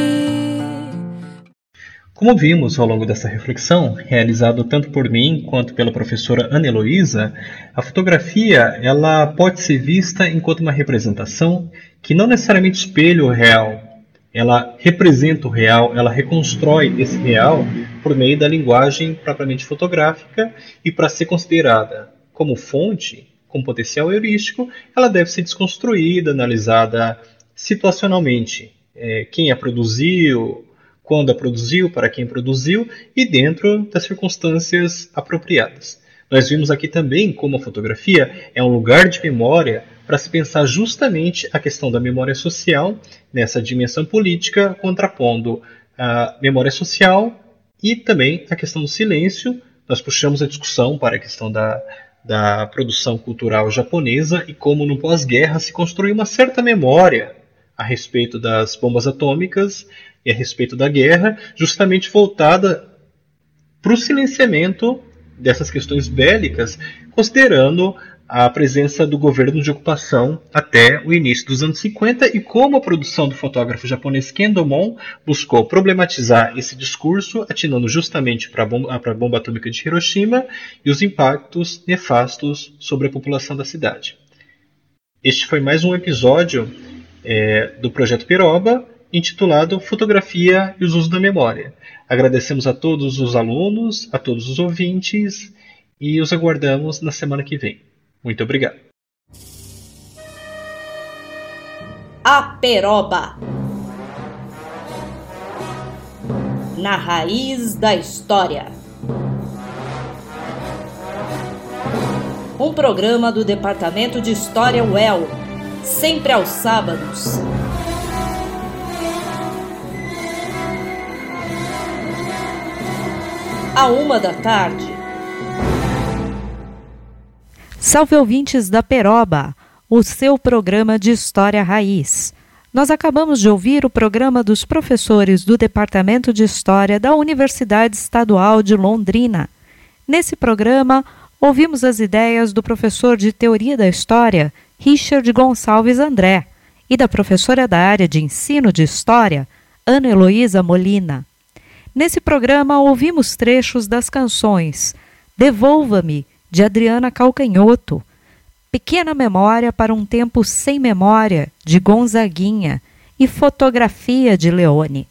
E: Como vimos ao longo dessa reflexão, realizada tanto por mim quanto pela professora Ana Heloísa, a fotografia ela pode ser vista enquanto uma representação que não necessariamente espelha o real, ela representa o real, ela reconstrói esse real por meio da linguagem propriamente fotográfica e para ser considerada como fonte, com potencial heurístico, ela deve ser desconstruída, analisada situacionalmente. É, quem a produziu, quando a produziu, para quem produziu e dentro das circunstâncias apropriadas. Nós vimos aqui também como a fotografia é um lugar de memória para se pensar justamente a questão da memória social nessa dimensão política, contrapondo a memória social e também a questão do silêncio. Nós puxamos a discussão para a questão da, da produção cultural japonesa e como no pós-guerra se construiu uma certa memória a respeito das bombas atômicas e a respeito da guerra, justamente voltada para o silenciamento dessas questões bélicas, considerando a presença do governo de ocupação até o início dos anos 50 e como a produção do fotógrafo japonês Kendomon buscou problematizar esse discurso, atinando justamente para a bomba, bomba atômica de Hiroshima e os impactos nefastos sobre a população da cidade. Este foi mais um episódio é, do projeto Piroba, intitulado Fotografia e os Usos da Memória. Agradecemos a todos os alunos, a todos os ouvintes e os aguardamos na semana que vem. Muito obrigado.
A: A Peroba Na raiz da história. Um programa do Departamento de História UEL, sempre aos sábados. À uma da tarde
G: Salve ouvintes da Peroba, o seu programa de história raiz. Nós acabamos de ouvir o programa dos professores do Departamento de História da Universidade Estadual de Londrina. Nesse programa, ouvimos as ideias do professor de Teoria da História, Richard Gonçalves André, e da professora da área de Ensino de História, Ana Heloísa Molina. Nesse programa, ouvimos trechos das canções Devolva-me, de Adriana Calcanhoto, Pequena Memória para um Tempo Sem Memória, de Gonzaguinha, e Fotografia de Leone.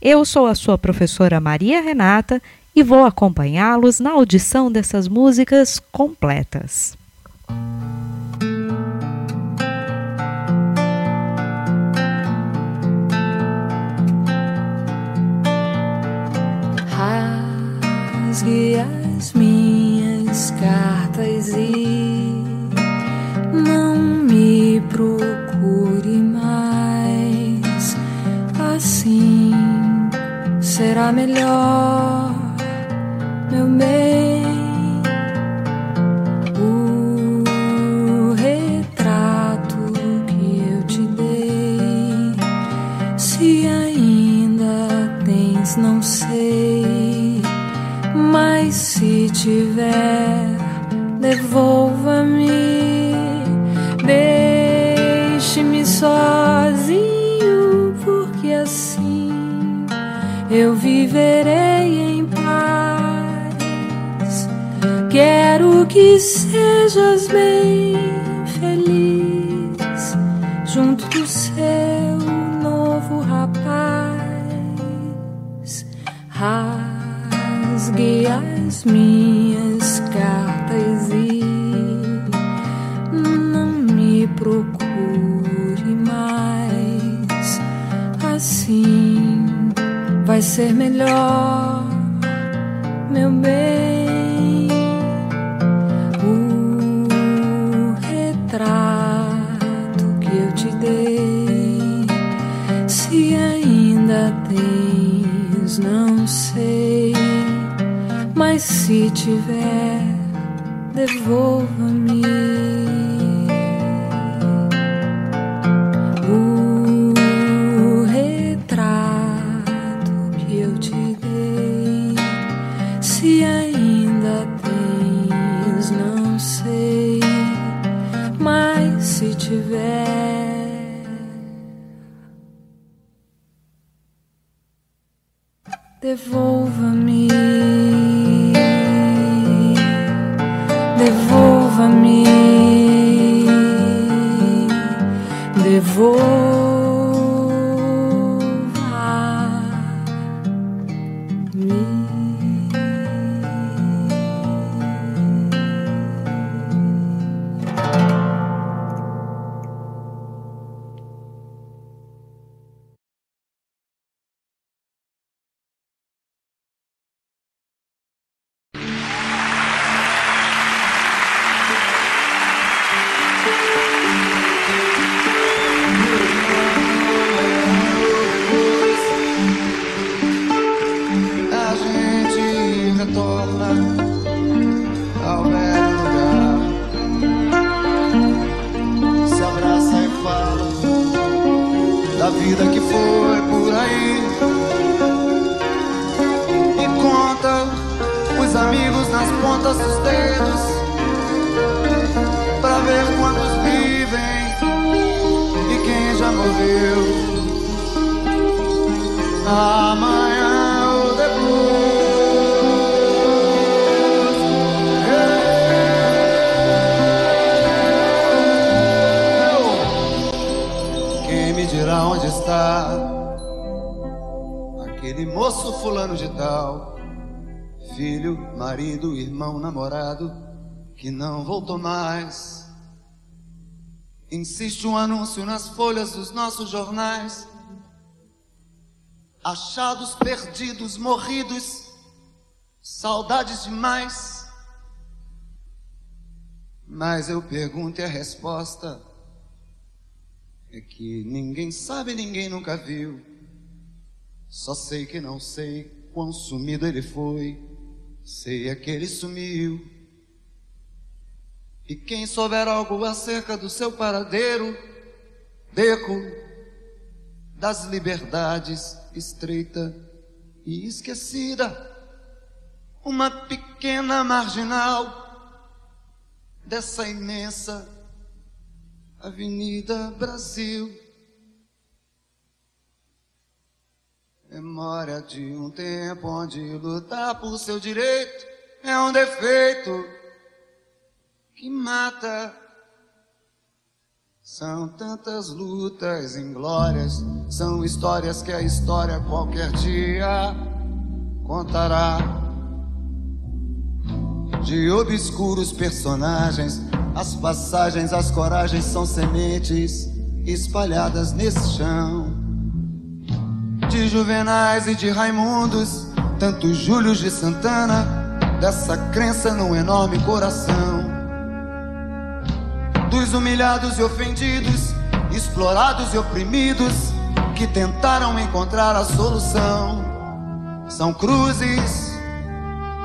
G: Eu sou a sua professora Maria Renata e vou acompanhá-los na audição dessas músicas completas.
F: Rasgue as minhas cartas e não me procure mais. Assim será melhor, meu bem. O retrato que eu te dei, se ainda tens, não sei, tiver, devolva-me. Deixe-me sozinho, porque assim eu viverei em paz. Quero que sejas bem feliz junto do seu as minhas cartas e procure mais. Assim vai ser melhor, meu bem. O retrato que eu te dei, se ainda tens, não sei. Se tiver. Devolva-me,
D: que não voltou mais. Insiste um anúncio nas folhas dos nossos jornais. Achados perdidos, morridos, saudades demais. Mas eu pergunto e a resposta é que ninguém sabe, ninguém nunca viu. Só sei que não sei quão sumido ele foi. Sei é que ele sumiu. E quem souber algo acerca do seu paradeiro, Deco, das liberdades estreita e esquecida, uma pequena marginal dessa imensa Avenida Brasil. Memória de um tempo onde lutar por seu direito é um defeito que mata. São tantas lutas inglórias, são histórias que a história qualquer dia contará. De obscuros personagens, as passagens, as coragens são sementes espalhadas nesse chão. De Juvenais e de Raimundos, tantos Júlios de Santana, dessa crença num enorme coração dos humilhados e ofendidos, explorados e oprimidos, que tentaram encontrar a solução. São cruzes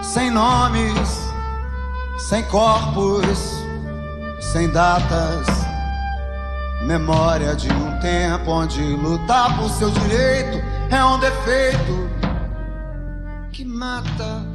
D: sem nomes, sem corpos, sem datas. Memória de um tempo onde lutar por seu direito é um defeito que mata.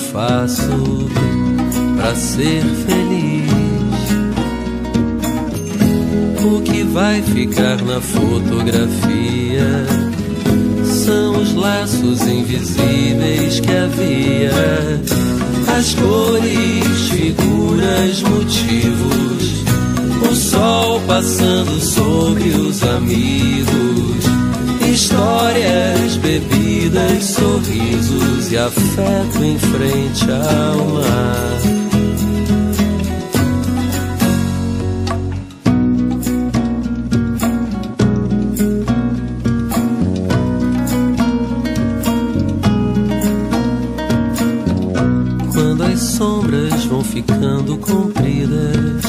B: Faço para ser feliz. O que vai ficar na fotografia são os laços invisíveis que havia, as cores, figuras, motivos, o sol passando sobre os amigos Histórias, bebidas, sorrisos e afeto em frente ao mar. Sombras vão ficando compridas,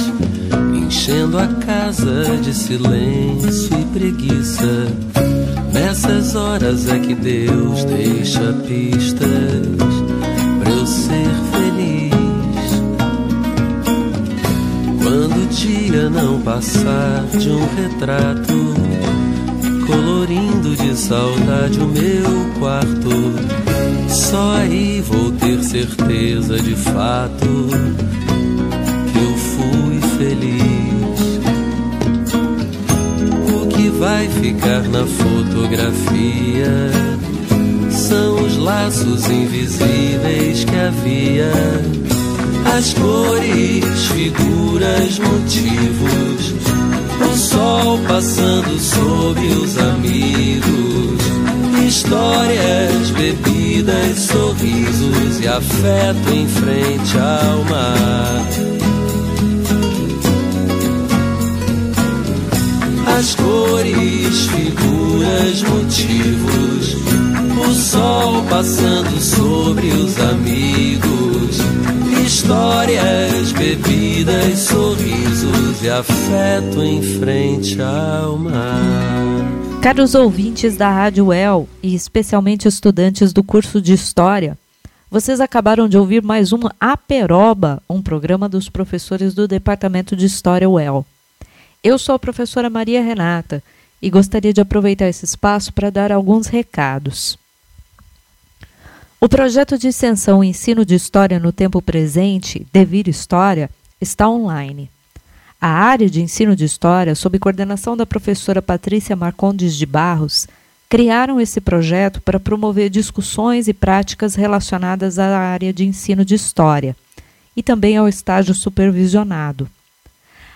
B: enchendo a casa de silêncio e preguiça Nessas horas é que Deus deixa pistas pra eu ser feliz. Quando o dia não passar de um retrato, colorindo de saudade o meu quarto, só aí vou ter certeza de fato que eu fui feliz vai ficar na fotografia. São os laços invisíveis que havia, as cores, figuras, motivos, o sol passando sobre os amigos, histórias, bebidas, sorrisos e afeto em frente ao mar. As cores, figuras, motivos. O sol passando sobre os amigos. Histórias, bebidas, sorrisos e afeto em frente ao mar.
G: Caros ouvintes da Rádio El e especialmente estudantes do curso de História, vocês acabaram de ouvir mais um Aperoba, um programa dos professores do Departamento de História UEL. Eu sou a professora Maria Renata e gostaria de aproveitar esse espaço para dar alguns recados. O projeto de extensão Ensino de História no Tempo Presente, Devir História, está online. A área de ensino de história, sob coordenação da professora Patrícia Marcondes de Barros, criaram esse projeto para promover discussões e práticas relacionadas à área de ensino de história e também ao estágio supervisionado.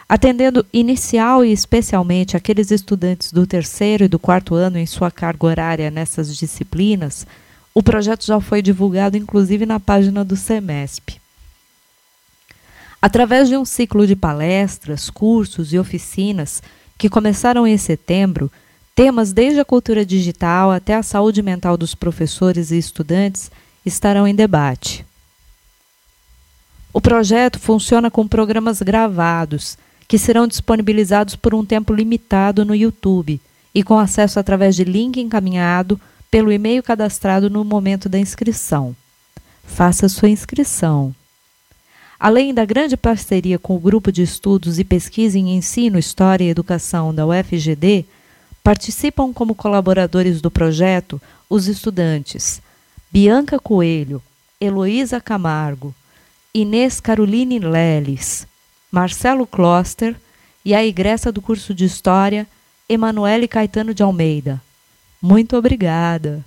G: Atendendo inicial e especialmente aqueles estudantes do terceiro e do quarto ano em sua carga horária nessas disciplinas, o projeto já foi divulgado inclusive na página do SEMESP. Através de um ciclo de palestras, cursos e oficinas que começaram em setembro, temas desde a cultura digital até a saúde mental dos professores e estudantes estarão em debate. O projeto funciona com programas gravados, que serão disponibilizados por um tempo limitado no YouTube e com acesso através de link encaminhado pelo e-mail cadastrado no momento da inscrição. Faça sua inscrição. Além da grande parceria com o Grupo de Estudos e Pesquisa em Ensino, História e Educação da UFGD, participam como colaboradores do projeto os estudantes Bianca Coelho, Heloísa Camargo, Inês Caroline Leles, Marcelo Kloster e a egressa do curso de História, Emanuele Caetano de Almeida. Muito obrigada!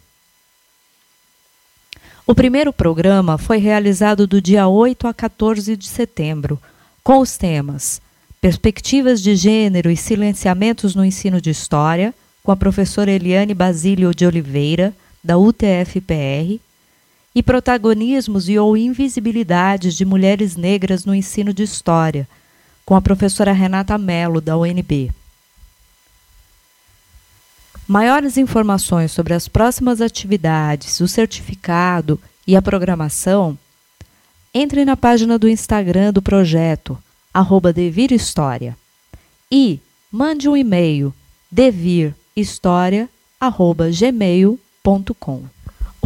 G: O primeiro programa foi realizado do dia 8 a 14 de setembro, com os temas Perspectivas de Gênero e Silenciamentos no Ensino de História, com a professora Eliane Basílio de Oliveira, da UTFPR, e Protagonismos e ou Invisibilidades de Mulheres Negras no Ensino de História, com a professora Renata Mello, da UNB. Maiores informações sobre as próximas atividades, o certificado e a programação, entre na página do Instagram do projeto, arroba e mande um e-mail devirhistoria.gmail.com.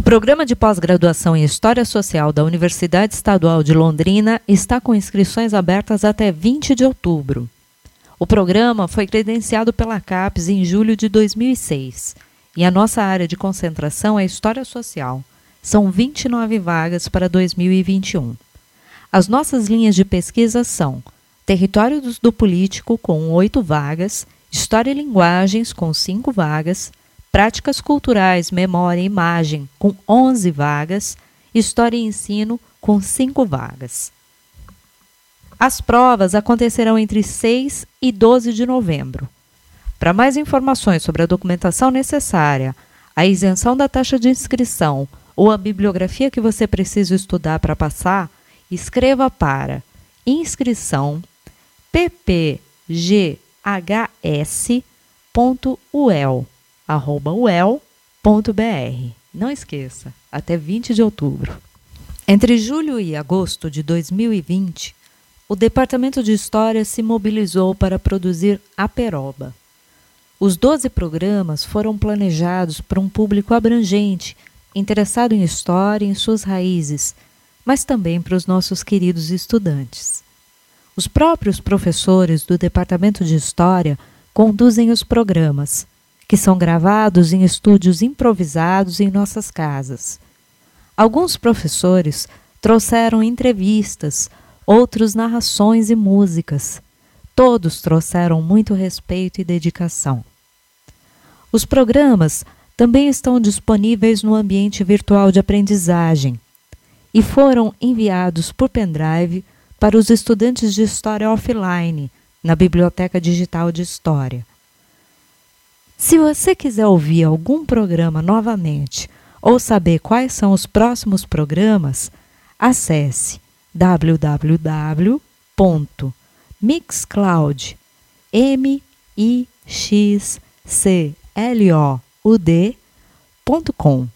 G: O programa de pós-graduação em História Social da Universidade Estadual de Londrina está com inscrições abertas até 20 de outubro. O programa foi credenciado pela CAPES em julho de 2006 e a nossa área de concentração é História Social. São 29 vagas para 2021. As nossas linhas de pesquisa são Território do Político, com 8 vagas, História e Linguagens, com 5 vagas, Práticas Culturais, Memória e Imagem, com 11 vagas, História e Ensino, com 5 vagas. As provas acontecerão entre 6 e 12 de novembro. Para mais informações sobre a documentação necessária, a isenção da taxa de inscrição ou a bibliografia que você precisa estudar para passar, escreva para inscrição ppghs.uel.uel.br. Não esqueça, até 20 de outubro. Entre julho e agosto de 2020, o Departamento de História se mobilizou para produzir A Peroba. Os 12 programas foram planejados para um público abrangente, interessado em história e em suas raízes, mas também para os nossos queridos estudantes. Os próprios professores do Departamento de História conduzem os programas, que são gravados em estúdios improvisados em nossas casas. Alguns professores trouxeram entrevistas outros narrações e músicas. Todos trouxeram muito respeito e dedicação. Os programas também estão disponíveis no ambiente virtual de aprendizagem e foram enviados por pendrive para os estudantes de História offline na Biblioteca Digital de História. Se você quiser ouvir algum programa novamente ou saber quais são os próximos programas, acesse www.mixcloud m i x c l o u d.com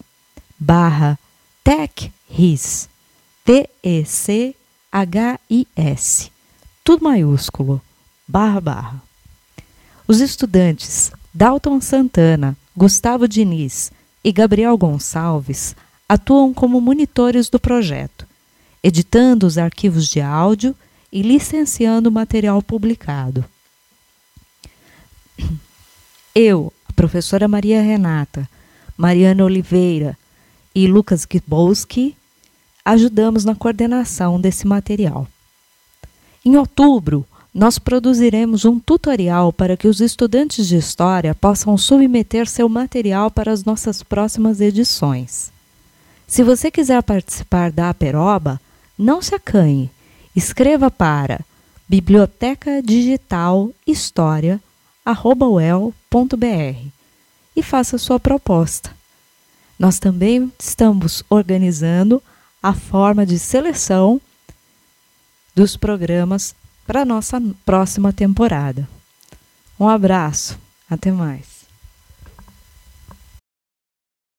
G: barra techhis t e c h i s tudo maiúsculo barra barra. Os estudantes Dalton Santana, Gustavo Diniz e Gabriel Gonçalves atuam como monitores do projeto editando os arquivos de áudio e licenciando o material publicado. Eu, a professora Maria Renata, Mariana Oliveira e Lucas Gibowski ajudamos na coordenação desse material. Em outubro, nós produziremos um tutorial para que os estudantes de História possam submeter seu material para as nossas próximas edições. Se você quiser participar da Aperoba, não se acanhe Escreva para biblioteca digital história@uel.br e faça sua proposta. Nós também estamos organizando a forma de seleção dos programas para a nossa próxima temporada. Um abraço, até mais.